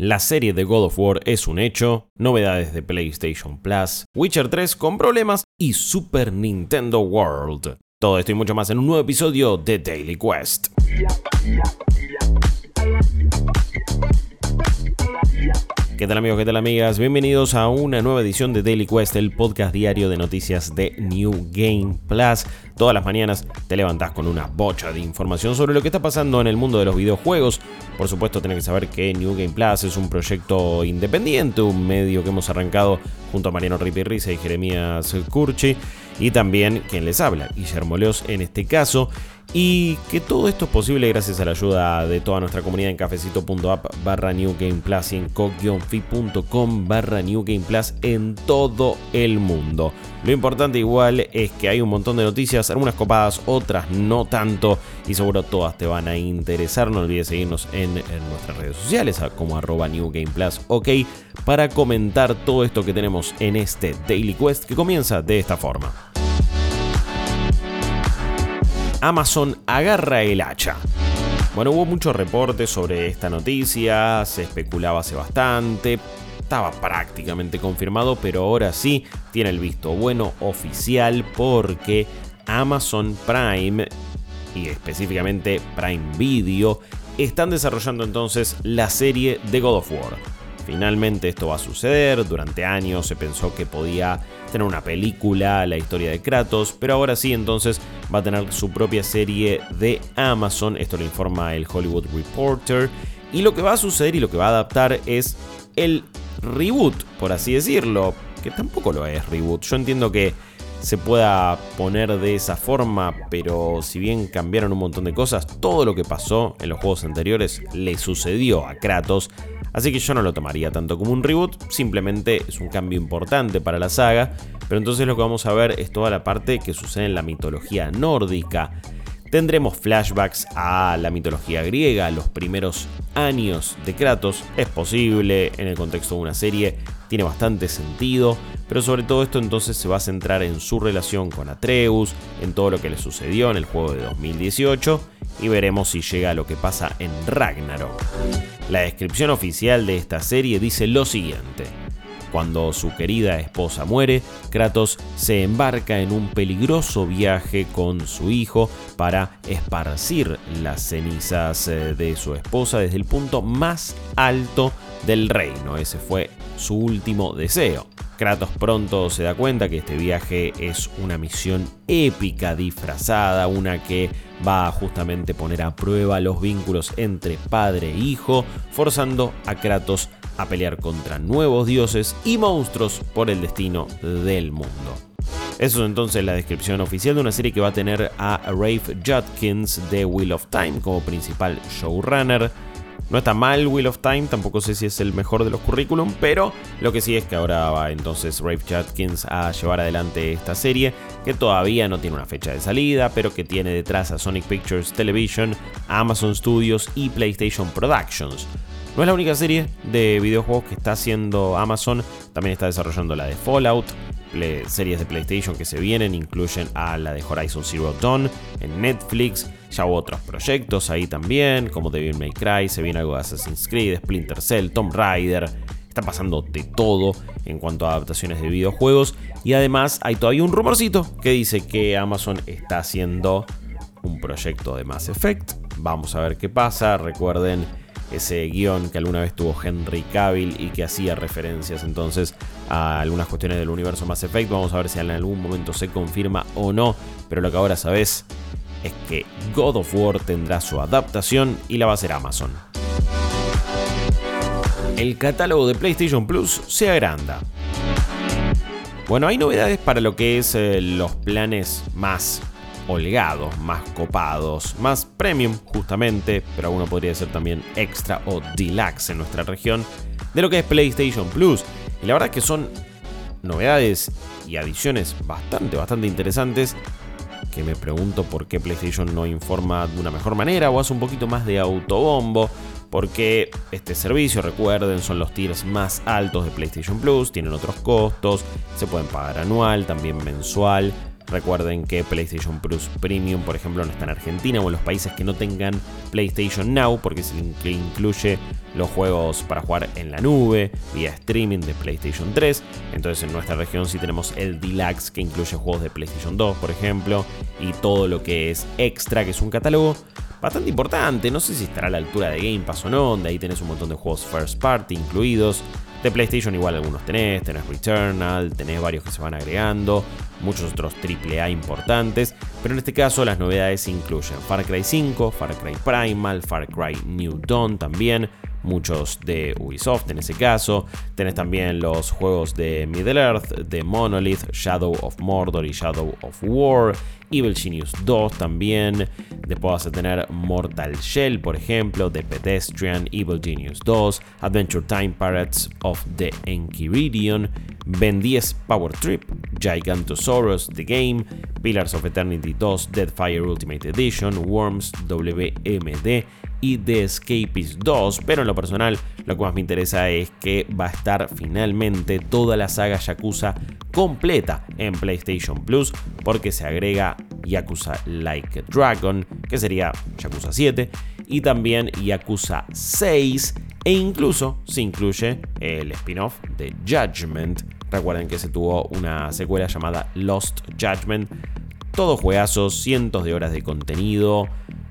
la serie de God of War es un hecho, novedades de PlayStation Plus, Witcher 3 con problemas y Super Nintendo World. Todo esto y mucho más en un nuevo episodio de Daily Quest. ¿Qué tal amigos? ¿Qué tal amigas? Bienvenidos a una nueva edición de Daily Quest, el podcast diario de noticias de New Game Plus. Todas las mañanas te levantás con una bocha de información sobre lo que está pasando en el mundo de los videojuegos. Por supuesto, tenés que saber que New Game Plus es un proyecto independiente, un medio que hemos arrancado junto a Mariano Ripirriza y Jeremías Curchi. Y también quien les habla, Guillermo Leos en este caso. Y que todo esto es posible gracias a la ayuda de toda nuestra comunidad en cafecito.app barra New Game Plus y en co-fi.com barra New Game Plus en todo el mundo. Lo importante igual es que hay un montón de noticias, algunas copadas, otras no tanto y seguro todas te van a interesar. No olvides seguirnos en, nuestras redes sociales como arroba New Game Plus OK para comentar todo esto que tenemos en este Daily Quest que comienza de esta forma. Amazon agarra el hacha. Bueno, hubo muchos reportes sobre esta noticia, se especulaba hace bastante, estaba prácticamente confirmado, pero ahora sí tiene el visto bueno oficial porque Amazon Prime y específicamente Prime Video están desarrollando entonces la serie de God of War. Finalmente esto va a suceder, durante años se pensó que podía tener una película, la historia de Kratos, pero ahora sí entonces va a tener su propia serie de Amazon, esto lo informa el Hollywood Reporter, y lo que va a suceder y lo que va a adaptar es el reboot, por así decirlo, que tampoco lo es reboot, yo entiendo que se pueda poner de esa forma, pero si bien cambiaron un montón de cosas, todo lo que pasó en los juegos anteriores le sucedió a Kratos, Así que yo no lo tomaría tanto como un reboot, simplemente es un cambio importante para la saga, pero entonces lo que vamos a ver es toda la parte que sucede en la mitología nórdica. Tendremos flashbacks a la mitología griega, los primeros años de Kratos. Es posible en el contexto de una serie, tiene bastante sentido, pero sobre todo esto entonces se va a centrar en su relación con Atreus, en todo lo que le sucedió en el juego de 2018 y veremos si llega a lo que pasa en Ragnarok. La descripción oficial de esta serie dice lo siguiente. Cuando su querida esposa muere, Kratos se embarca en un peligroso viaje con su hijo para esparcir las cenizas eh, de su esposa desde el punto más alto del reino. Ese fue su último deseo. Kratos pronto se da cuenta que este viaje es una misión épica disfrazada, una que va a justamente poner a prueba los vínculos entre padre e hijo, forzando a Kratos a pelear contra nuevos dioses y monstruos por el destino del mundo. Eso es entonces la descripción oficial de una serie que va a tener a Rafe Judkins de Wheel of Time como principal showrunner. No está mal Wheel of Time, tampoco sé si es el mejor de los currículum, pero lo que sí es que ahora va entonces Rafe Judkins a llevar adelante esta serie, que todavía no tiene una fecha de salida, pero que tiene detrás a Sonic Pictures Television, Amazon Studios y PlayStation Productions. No es la única serie de videojuegos que está haciendo Amazon, también está desarrollando la de Fallout, series de PlayStation que se vienen incluyen a la de Horizon Zero Dawn en Netflix. Ya hubo otros proyectos ahí también, como Devil May Cry, se viene algo de Assassin's Creed, Splinter Cell, Tomb Raider. Está pasando de todo en cuanto a adaptaciones de videojuegos. Y además hay todavía un rumorcito que dice que Amazon está haciendo un proyecto de Mass Effect. Vamos a ver qué pasa. Recuerden ese guion que alguna vez tuvo Henry Cavill y que hacía referencias entonces a algunas cuestiones del universo Mass Effect. Vamos a ver si en algún momento se confirma o no, pero lo que ahora sabes es que God of War tendrá su adaptación y la va a hacer Amazon. El catálogo de PlayStation Plus se agranda. Bueno, hay novedades para lo que es eh, los planes más holgados, más copados, más premium justamente, pero alguno podría ser también extra o deluxe en nuestra región, de lo que es PlayStation Plus. Y la verdad es que son novedades y adiciones bastante, bastante interesantes que me pregunto por qué PlayStation no informa de una mejor manera o hace un poquito más de autobombo. Porque este servicio, recuerden, son los tiers más altos de PlayStation Plus, tienen otros costos, se pueden pagar anual, también mensual Recuerden que PlayStation Plus Premium, por ejemplo, no está en Argentina o en los países que no tengan PlayStation Now, porque se incluye los juegos para jugar en la nube, vía streaming de PlayStation 3. Entonces en nuestra región sí tenemos el Deluxe que incluye juegos de PlayStation 2, por ejemplo, y todo lo que es extra, que es un catálogo bastante importante. No sé si estará a la altura de Game Pass o no, donde ahí tenés un montón de juegos first party incluidos. De PlayStation igual algunos tenés, tenés Returnal, tenés varios que se van agregando, muchos otros AAA importantes, pero en este caso las novedades incluyen Far Cry 5, Far Cry Primal, Far Cry New Dawn también, muchos de Ubisoft en ese caso. Tenés también los juegos de Middle Earth, de Monolith, Shadow of Mordor y Shadow of War, Evil Genius 2 también. Después vas a tener Mortal Shell, por ejemplo, The Pedestrian, Evil Genius 2, Adventure Time Pirates of the Enchiridion, Ben 10 Power Trip, Gigantosaurus The Game, Pillars of Eternity 2, Deadfire Ultimate Edition, Worms WMD y The Escapist 2, pero en lo personal lo que más me interesa es que va a estar finalmente toda la saga Yakuza completa en PlayStation Plus porque se agrega Yakuza Like a Dragon, que sería Yakuza 7, y también Yakuza 6 e incluso se incluye el spin-off de Judgment. Recuerden que se tuvo una secuela llamada Lost Judgment. Todos juegazos, cientos de horas de contenido,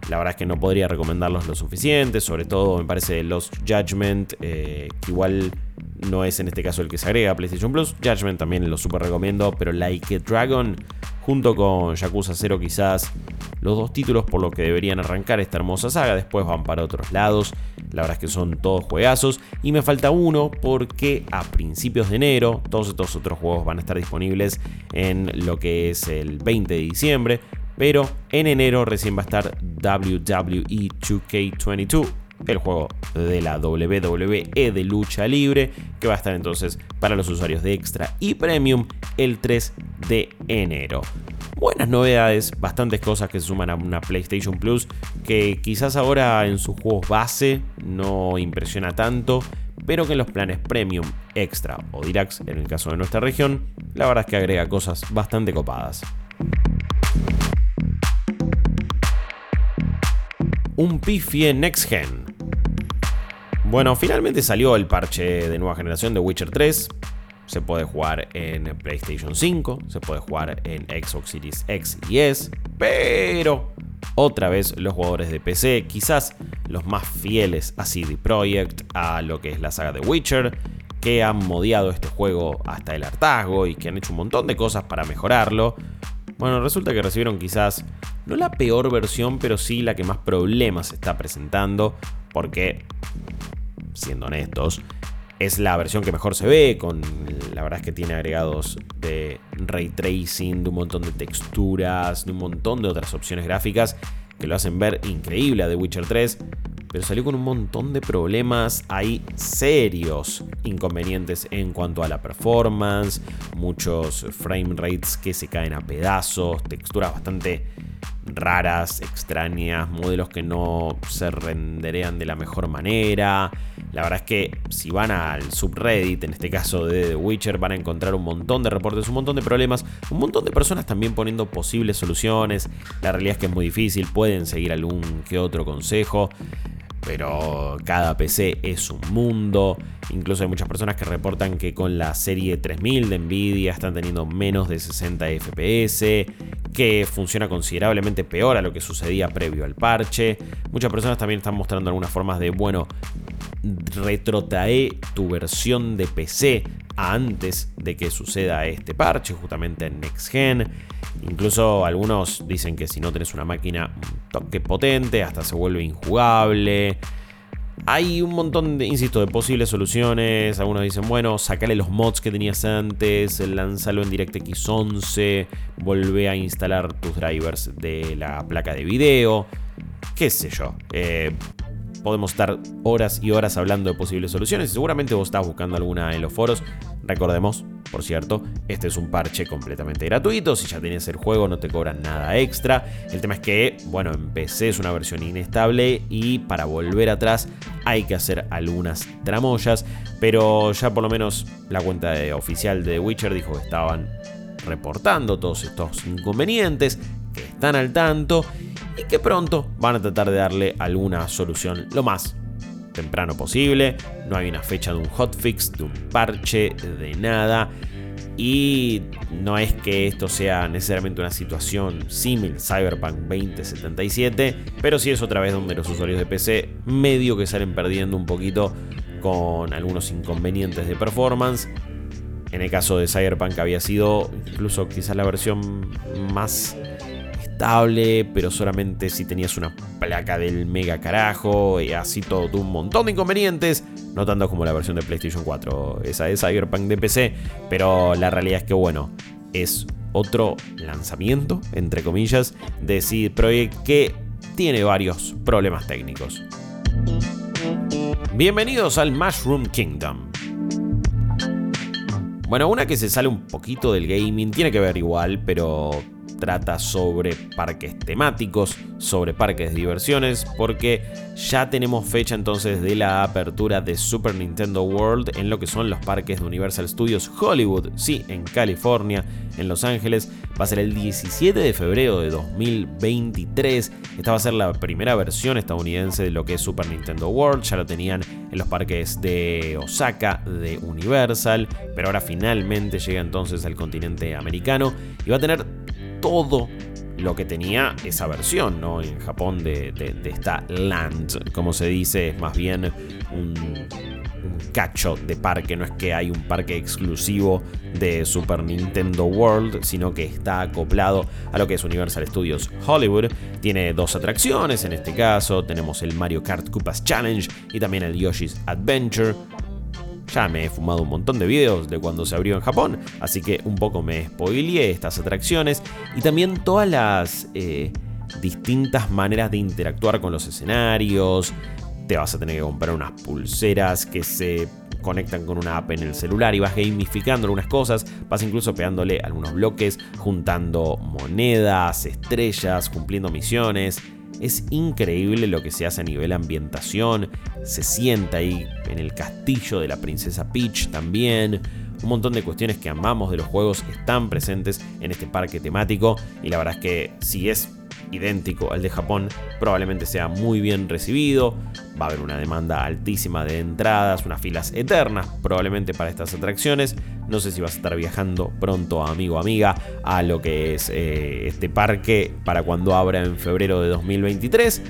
la verdad es que no podría recomendarlos lo suficiente, sobre todo me parece Lost Judgment, eh, que igual no es en este caso el que se agrega a PlayStation Plus. Judgment también lo super recomiendo, pero Like a Dragon, junto con Yakuza 0 quizás los dos títulos por lo que deberían arrancar esta hermosa saga, después van para otros lados. La verdad es que son todos juegazos. Y me falta uno porque a principios de enero todos estos otros juegos van a estar disponibles en lo que es el 20 de diciembre pero en enero recién va a estar WWE 2K22, el juego de la WWE de lucha libre, que va a estar entonces para los usuarios de Extra y Premium el 3 de enero. Buenas novedades, bastantes cosas que se suman a una PlayStation Plus que quizás ahora en sus juegos base no impresiona tanto, pero que en los planes Premium, Extra o Deluxe, en el caso de nuestra región, la verdad es que agrega cosas bastante copadas. Un pifie Next Gen. Bueno, finalmente salió el parche de nueva generación de Witcher 3. Se puede jugar en PlayStation 5, se puede jugar en Xbox Series X y S, pero otra vez los jugadores de PC, quizás los más fieles a CD Projekt, a lo que es la saga de Witcher, que han modiado este juego hasta el hartazgo y que han hecho un montón de cosas para mejorarlo. Bueno, resulta que recibieron quizás no la peor versión, pero sí la que más problemas está presentando, porque, siendo honestos, es la versión que mejor se ve, con la verdad es que tiene agregados de ray tracing, de un montón de texturas, de un montón de otras opciones gráficas que lo hacen ver increíble a The Witcher 3, pero salió con un montón de problemas, hay serios inconvenientes en cuanto a la performance, muchos frame rates que se caen a pedazos, texturas bastante raras, extrañas, modelos que no se renderean de la mejor manera. La verdad es que si van al subreddit, en este caso de The Witcher, van a encontrar un montón de reportes, un montón de problemas, un montón de personas también poniendo posibles soluciones. La realidad es que es muy difícil, pueden seguir algún que otro consejo pero cada PC es un mundo. Incluso hay muchas personas que reportan que con la serie 3000 de Nvidia están teniendo menos de 60 FPS, que funciona considerablemente peor a lo que sucedía previo al parche. Muchas personas también están mostrando algunas formas de, bueno, retrotrae tu versión de PC antes de que suceda este parche, justamente en Next Gen. Incluso algunos dicen que si no tenés una máquina toque potente, hasta se vuelve injugable. Hay un montón, de, insisto, de posibles soluciones. Algunos dicen, bueno, sacale los mods que tenías antes, lánzalo en DirectX 11, volvé a instalar tus drivers de la placa de video, qué sé yo. Eh, podemos estar horas y horas hablando de posibles soluciones y seguramente vos estás buscando alguna en los foros. Recordemos, por cierto, este es un parche completamente gratuito. Si ya tienes el juego, no te cobran nada extra. El tema es que, bueno, en PC es una versión inestable y para volver atrás hay que hacer algunas tramoyas. Pero ya por lo menos la cuenta oficial de Witcher dijo que estaban reportando todos estos inconvenientes, que están al tanto y que pronto van a tratar de darle alguna solución lo más temprano posible. No hay una fecha de un hotfix, de un parche, de nada. Y no es que esto sea necesariamente una situación similar Cyberpunk 2077, pero sí es otra vez donde los usuarios de PC medio que salen perdiendo un poquito con algunos inconvenientes de performance. En el caso de Cyberpunk había sido incluso quizás la versión más pero solamente si tenías una placa del mega carajo y así todo un montón de inconvenientes no tanto como la versión de PlayStation 4, esa es Cyberpunk de PC, pero la realidad es que bueno, es otro lanzamiento, entre comillas, de CD Projekt que tiene varios problemas técnicos. Bienvenidos al Mushroom Kingdom. Bueno, una que se sale un poquito del gaming, tiene que ver igual, pero trata sobre parques temáticos, sobre parques de diversiones, porque ya tenemos fecha entonces de la apertura de Super Nintendo World en lo que son los parques de Universal Studios Hollywood, sí, en California, en Los Ángeles. Va a ser el 17 de febrero de 2023. Esta va a ser la primera versión estadounidense de lo que es Super Nintendo World. Ya lo tenían en los parques de Osaka, de Universal, pero ahora finalmente llega entonces al continente americano y va a tener todo lo que tenía esa versión, ¿no? En Japón de, esta land, como se dice, es más bien un, cacho de parque, no es que hay un parque exclusivo de Super Nintendo World, sino que está acoplado a lo que es Universal Studios Hollywood. Tiene dos atracciones, en este caso tenemos el Mario Kart Koopas Challenge y también el Yoshi's Adventure. Ya me he fumado un montón de videos de cuando se abrió en Japón, así que un poco me spoileé estas atracciones y también todas las eh, distintas maneras de interactuar con los escenarios. Te vas a tener que comprar unas pulseras que se conectan con una app en el celular y vas gamificando algunas cosas, vas incluso pegándole algunos bloques, juntando monedas, estrellas, cumpliendo misiones. Es increíble lo que se hace a nivel ambientación. Se sienta ahí en el castillo de la princesa Peach también. Un montón de cuestiones que amamos de los juegos están presentes en este parque temático. Y la verdad es que si es idéntico al de Japón, probablemente sea muy bien recibido. Va a haber una demanda altísima de entradas, unas filas eternas probablemente para estas atracciones. No sé si vas a estar viajando pronto, amigo amiga, a lo que es eh, este parque para cuando abra en febrero de 2023.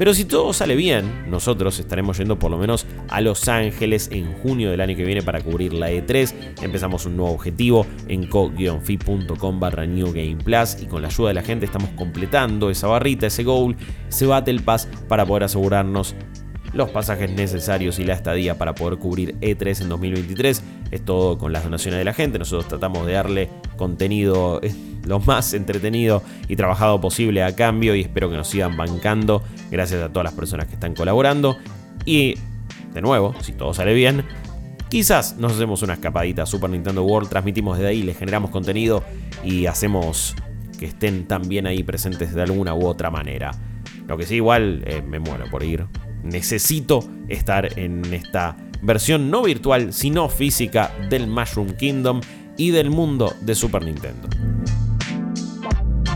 Pero si todo sale bien, nosotros estaremos yendo por lo menos a Los Ángeles en junio del año que viene para cubrir la E3. Empezamos un nuevo objetivo en co-fi.com barra New y con la ayuda de la gente estamos completando esa barrita, ese goal, ese Battle Pass para poder asegurarnos los pasajes necesarios y la estadía para poder cubrir E3 en 2023. Es todo con las donaciones de la gente. Nosotros tratamos de darle contenido eh, lo más entretenido y trabajado posible a cambio y espero que nos sigan bancando. Gracias a todas las personas que están colaborando. Y de nuevo, si todo sale bien, quizás nos hacemos una escapadita a Super Nintendo World, transmitimos desde ahí, les generamos contenido y hacemos que estén también ahí presentes de alguna u otra manera. Lo que sí, igual eh, me muero por ir necesito estar en esta versión no virtual, sino física del Mushroom Kingdom y del mundo de Super Nintendo.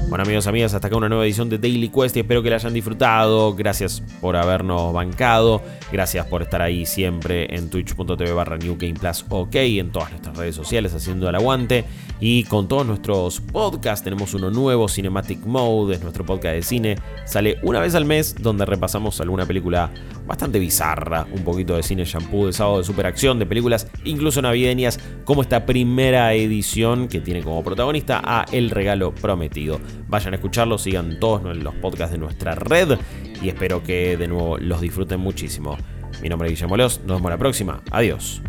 Bueno amigos, amigas, hasta acá una nueva edición de Daily Quest y espero que la hayan disfrutado. Gracias por habernos bancado. Gracias por estar ahí siempre en twitch.tv barra New Game Plus OK, en todas nuestras redes sociales haciendo el aguante. Y con todos nuestros podcasts, tenemos uno nuevo, Cinematic Mode, es nuestro podcast de cine. Sale una vez al mes donde repasamos alguna película bastante bizarra, un poquito de cine shampoo, de sábado de superacción, de películas incluso navideñas, como esta primera edición que tiene como protagonista a El Regalo Prometido. Vayan a escucharlo, sigan todos los podcasts de nuestra red y espero que de nuevo los disfruten muchísimo. Mi nombre es Guillermo Leos, nos vemos la próxima. Adiós.